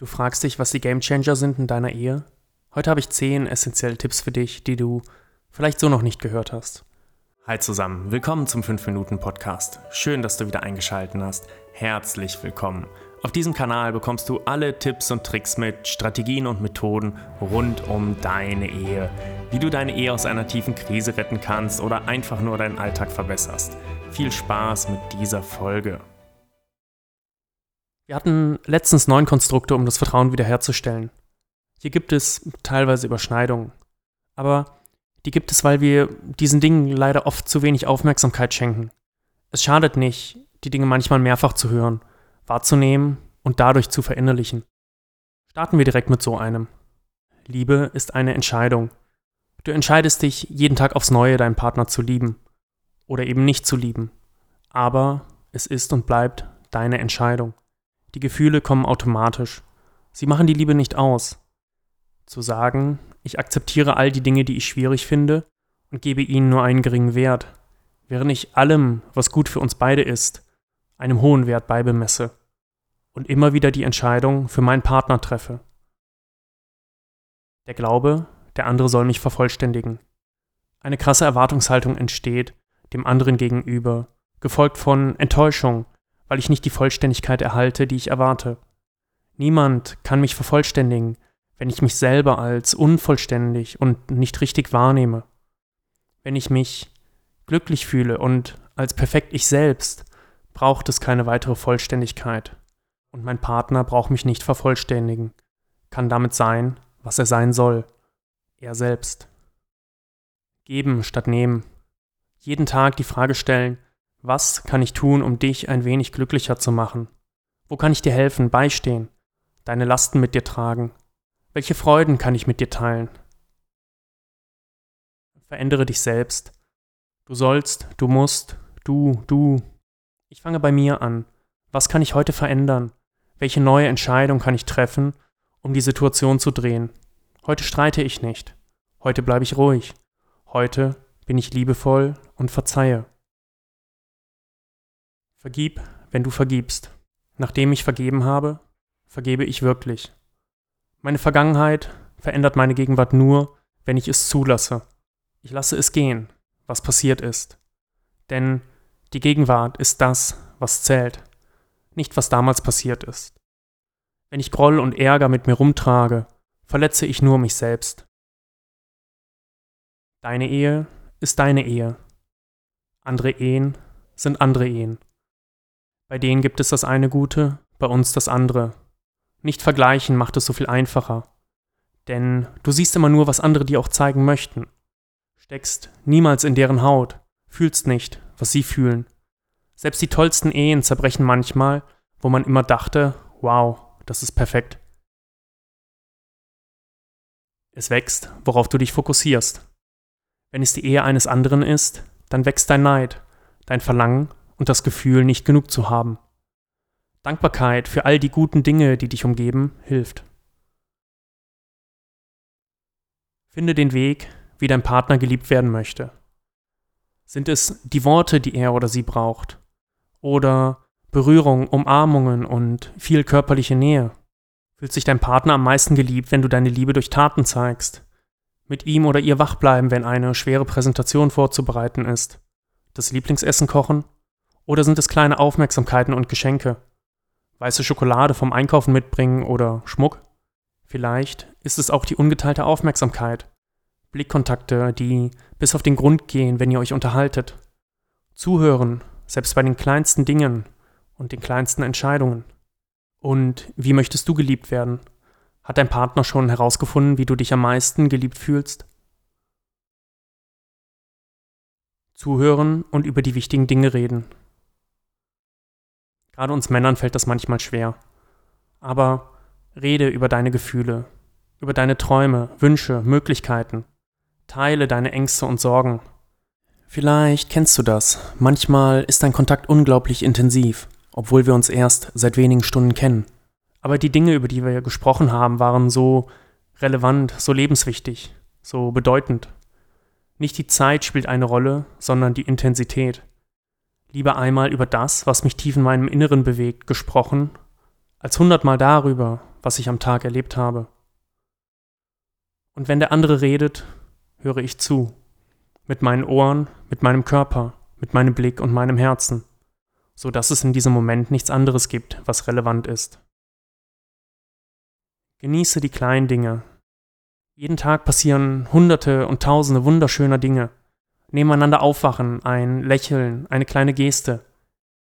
Du fragst dich, was die Gamechanger sind in deiner Ehe? Heute habe ich 10 essentielle Tipps für dich, die du vielleicht so noch nicht gehört hast. Hi zusammen, willkommen zum 5-Minuten-Podcast. Schön, dass du wieder eingeschaltet hast. Herzlich willkommen. Auf diesem Kanal bekommst du alle Tipps und Tricks mit, Strategien und Methoden rund um deine Ehe. Wie du deine Ehe aus einer tiefen Krise retten kannst oder einfach nur deinen Alltag verbesserst. Viel Spaß mit dieser Folge. Wir hatten letztens neun Konstrukte, um das Vertrauen wiederherzustellen. Hier gibt es teilweise Überschneidungen. Aber die gibt es, weil wir diesen Dingen leider oft zu wenig Aufmerksamkeit schenken. Es schadet nicht, die Dinge manchmal mehrfach zu hören, wahrzunehmen und dadurch zu verinnerlichen. Starten wir direkt mit so einem. Liebe ist eine Entscheidung. Du entscheidest dich jeden Tag aufs Neue, deinen Partner zu lieben oder eben nicht zu lieben. Aber es ist und bleibt deine Entscheidung. Die Gefühle kommen automatisch. Sie machen die Liebe nicht aus. Zu sagen, ich akzeptiere all die Dinge, die ich schwierig finde, und gebe ihnen nur einen geringen Wert, während ich allem, was gut für uns beide ist, einem hohen Wert beibemesse und immer wieder die Entscheidung für meinen Partner treffe. Der Glaube, der andere soll mich vervollständigen. Eine krasse Erwartungshaltung entsteht dem anderen gegenüber, gefolgt von Enttäuschung, weil ich nicht die Vollständigkeit erhalte, die ich erwarte. Niemand kann mich vervollständigen, wenn ich mich selber als unvollständig und nicht richtig wahrnehme. Wenn ich mich glücklich fühle und als perfekt ich selbst, braucht es keine weitere Vollständigkeit. Und mein Partner braucht mich nicht vervollständigen, kann damit sein, was er sein soll, er selbst. Geben statt nehmen. Jeden Tag die Frage stellen, was kann ich tun, um dich ein wenig glücklicher zu machen? Wo kann ich dir helfen, beistehen, deine Lasten mit dir tragen? Welche Freuden kann ich mit dir teilen? Verändere dich selbst. Du sollst, du musst, du, du. Ich fange bei mir an. Was kann ich heute verändern? Welche neue Entscheidung kann ich treffen, um die Situation zu drehen? Heute streite ich nicht. Heute bleibe ich ruhig. Heute bin ich liebevoll und verzeihe. Vergib, wenn du vergibst. Nachdem ich vergeben habe, vergebe ich wirklich. Meine Vergangenheit verändert meine Gegenwart nur, wenn ich es zulasse. Ich lasse es gehen, was passiert ist. Denn die Gegenwart ist das, was zählt, nicht was damals passiert ist. Wenn ich Groll und Ärger mit mir rumtrage, verletze ich nur mich selbst. Deine Ehe ist deine Ehe. Andere Ehen sind andere Ehen. Bei denen gibt es das eine Gute, bei uns das andere. Nicht vergleichen macht es so viel einfacher. Denn du siehst immer nur, was andere dir auch zeigen möchten. Steckst niemals in deren Haut, fühlst nicht, was sie fühlen. Selbst die tollsten Ehen zerbrechen manchmal, wo man immer dachte, wow, das ist perfekt. Es wächst, worauf du dich fokussierst. Wenn es die Ehe eines anderen ist, dann wächst dein Neid, dein Verlangen und das Gefühl, nicht genug zu haben. Dankbarkeit für all die guten Dinge, die dich umgeben, hilft. Finde den Weg, wie dein Partner geliebt werden möchte. Sind es die Worte, die er oder sie braucht? Oder Berührung, Umarmungen und viel körperliche Nähe? Fühlt sich dein Partner am meisten geliebt, wenn du deine Liebe durch Taten zeigst? Mit ihm oder ihr wach bleiben, wenn eine schwere Präsentation vorzubereiten ist? Das Lieblingsessen kochen? Oder sind es kleine Aufmerksamkeiten und Geschenke? Weiße Schokolade vom Einkaufen mitbringen oder Schmuck? Vielleicht ist es auch die ungeteilte Aufmerksamkeit. Blickkontakte, die bis auf den Grund gehen, wenn ihr euch unterhaltet. Zuhören, selbst bei den kleinsten Dingen und den kleinsten Entscheidungen. Und wie möchtest du geliebt werden? Hat dein Partner schon herausgefunden, wie du dich am meisten geliebt fühlst? Zuhören und über die wichtigen Dinge reden. Gerade uns Männern fällt das manchmal schwer. Aber rede über deine Gefühle, über deine Träume, Wünsche, Möglichkeiten. Teile deine Ängste und Sorgen. Vielleicht kennst du das. Manchmal ist dein Kontakt unglaublich intensiv, obwohl wir uns erst seit wenigen Stunden kennen. Aber die Dinge, über die wir gesprochen haben, waren so relevant, so lebenswichtig, so bedeutend. Nicht die Zeit spielt eine Rolle, sondern die Intensität lieber einmal über das, was mich tief in meinem Inneren bewegt, gesprochen, als hundertmal darüber, was ich am Tag erlebt habe. Und wenn der andere redet, höre ich zu. Mit meinen Ohren, mit meinem Körper, mit meinem Blick und meinem Herzen, so dass es in diesem Moment nichts anderes gibt, was relevant ist. Genieße die kleinen Dinge. Jeden Tag passieren hunderte und tausende wunderschöner Dinge. Nebeneinander aufwachen, ein Lächeln, eine kleine Geste.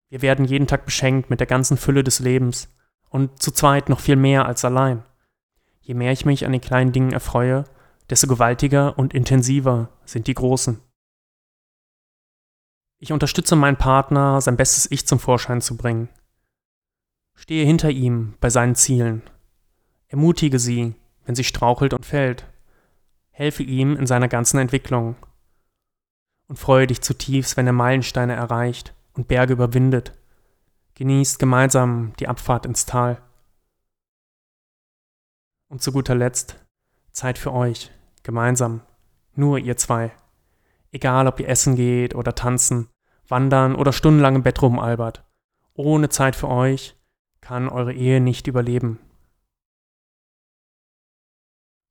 Wir werden jeden Tag beschenkt mit der ganzen Fülle des Lebens und zu zweit noch viel mehr als allein. Je mehr ich mich an den kleinen Dingen erfreue, desto gewaltiger und intensiver sind die großen. Ich unterstütze meinen Partner, sein bestes Ich zum Vorschein zu bringen. Stehe hinter ihm bei seinen Zielen. Ermutige sie, wenn sie strauchelt und fällt. Helfe ihm in seiner ganzen Entwicklung. Und freue dich zutiefst, wenn er Meilensteine erreicht und Berge überwindet. Genießt gemeinsam die Abfahrt ins Tal. Und zu guter Letzt Zeit für euch, gemeinsam, nur ihr zwei. Egal, ob ihr essen geht oder tanzen, wandern oder stundenlang im Bett rumalbert. Ohne Zeit für euch kann eure Ehe nicht überleben.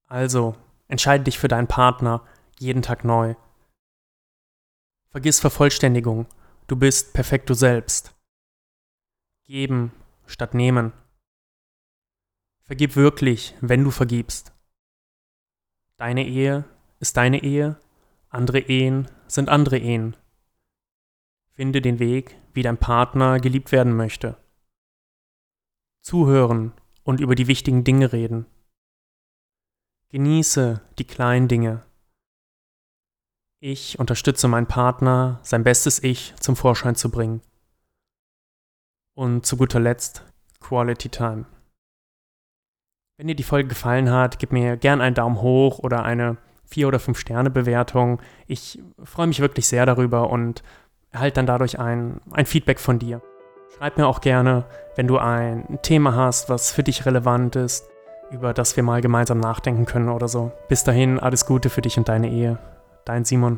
Also, entscheide dich für deinen Partner jeden Tag neu. Vergiss Vervollständigung, du bist perfekt du selbst. Geben statt nehmen. Vergib wirklich, wenn du vergibst. Deine Ehe ist deine Ehe, andere Ehen sind andere Ehen. Finde den Weg, wie dein Partner geliebt werden möchte. Zuhören und über die wichtigen Dinge reden. Genieße die kleinen Dinge. Ich unterstütze meinen Partner, sein bestes Ich zum Vorschein zu bringen. Und zu guter Letzt Quality Time. Wenn dir die Folge gefallen hat, gib mir gern einen Daumen hoch oder eine 4 oder 5 Sterne Bewertung. Ich freue mich wirklich sehr darüber und erhalte dann dadurch ein, ein Feedback von dir. Schreib mir auch gerne, wenn du ein Thema hast, was für dich relevant ist, über das wir mal gemeinsam nachdenken können oder so. Bis dahin, alles Gute für dich und deine Ehe. Dein Simon.